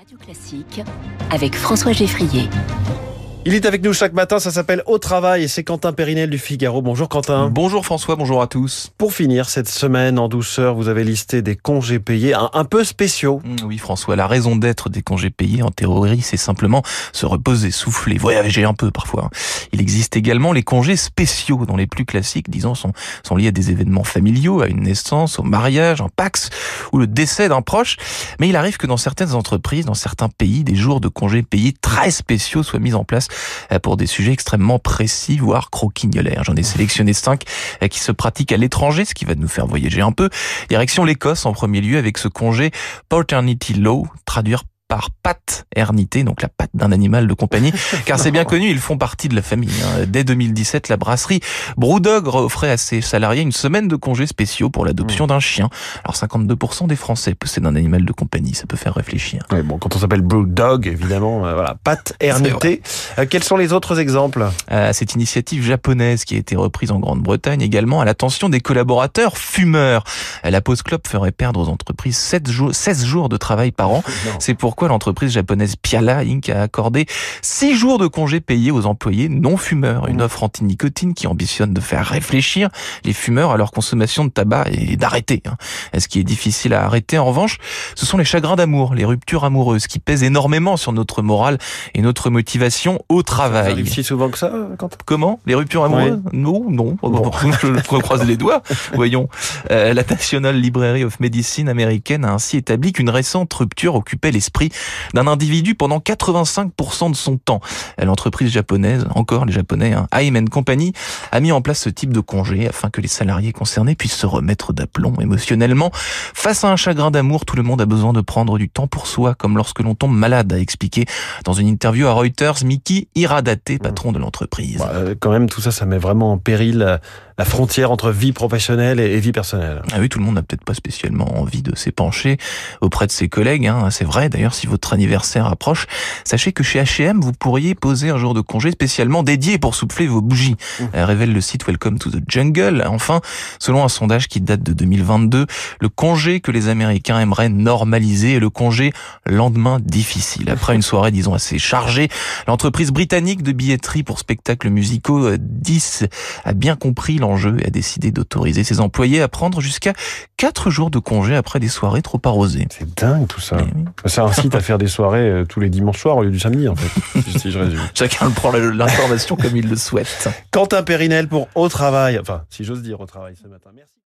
Radio Classique avec François Geffrier. Il est avec nous chaque matin, ça s'appelle Au Travail et c'est Quentin Périnel du Figaro. Bonjour Quentin. Bonjour François, bonjour à tous. Pour finir cette semaine en douceur, vous avez listé des congés payés un, un peu spéciaux. Mmh, oui François, la raison d'être des congés payés en théorie, c'est simplement se reposer, souffler, voyager un peu parfois. Il existe également les congés spéciaux dont les plus classiques, disons, sont, sont liés à des événements familiaux, à une naissance, au mariage, un pax ou le décès d'un proche. Mais il arrive que dans certaines entreprises, dans certains pays, des jours de congés payés très spéciaux soient mis en place pour des sujets extrêmement précis, voire croquignolaires. J'en ai sélectionné cinq euh, qui se pratiquent à l'étranger, ce qui va nous faire voyager un peu. Direction l'Écosse en premier lieu avec ce congé Paternity Law, traduire par paternité, donc la patte d'un animal de compagnie, car c'est bien connu, ils font partie de la famille. Hein. Dès 2017, la brasserie Brewdog offrait à ses salariés une semaine de congés spéciaux pour l'adoption mmh. d'un chien. Alors 52% des Français possèdent un animal de compagnie, ça peut faire réfléchir. Oui, bon, quand on s'appelle Brewdog, évidemment, euh, voilà, paternité. Euh, quels sont les autres exemples? Euh, Cette initiative japonaise qui a été reprise en Grande-Bretagne également à l'attention des collaborateurs fumeurs. La pause club ferait perdre aux entreprises 7 jours, 16 jours de travail par an. C'est pourquoi l'entreprise japonaise Piala Inc. a accordé six jours de congés payés aux employés non fumeurs. Une mmh. offre anti-nicotine qui ambitionne de faire réfléchir les fumeurs à leur consommation de tabac et d'arrêter. Hein. Ce qui est difficile à arrêter, en revanche, ce sont les chagrins d'amour, les ruptures amoureuses qui pèsent énormément sur notre morale et notre motivation au travail. Ça arrive si souvent que ça, quand Comment? Les ruptures amoureuses? Non, non. Je croise les doigts. Voyons. Euh, la National Library of Medicine américaine a ainsi établi qu'une récente rupture occupait l'esprit d'un individu pendant 85% de son temps. L'entreprise japonaise, encore les japonais, hein, Aim Company, a mis en place ce type de congé afin que les salariés concernés puissent se remettre d'aplomb émotionnellement. Face à un chagrin d'amour, tout le monde a besoin de prendre du temps pour soi, comme lorsque l'on tombe malade, a expliqué dans une interview à Reuters Miki Iradate, patron de l'entreprise. Bah, euh, quand même, tout ça, ça met vraiment en péril euh, la frontière entre vie professionnelle et vie personnelle. Ah oui, tout le monde n'a peut-être pas spécialement envie de s'épancher auprès de ses collègues. Hein. C'est vrai. D'ailleurs, si votre anniversaire approche, sachez que chez H&M, vous pourriez poser un jour de congé spécialement dédié pour souffler vos bougies. Mmh. révèle le site Welcome to the Jungle. Enfin, selon un sondage qui date de 2022, le congé que les Américains aimeraient normaliser est le congé lendemain difficile. Après une soirée, disons, assez chargée, l'entreprise britannique de billetterie pour spectacles musicaux 10 euh, a bien compris l'enjeu et a décidé d'autoriser ses employés à prendre jusqu'à 4 jours de congé après des soirées trop arrosées. C'est dingue tout ça. C'est un site à faire des soirées euh, tous les dimanches soirs au lieu du samedi en fait, si je résume. Chacun prend l'information comme il le souhaite. Quentin Périnel pour Au Travail, enfin si j'ose dire Au Travail ce matin. Merci.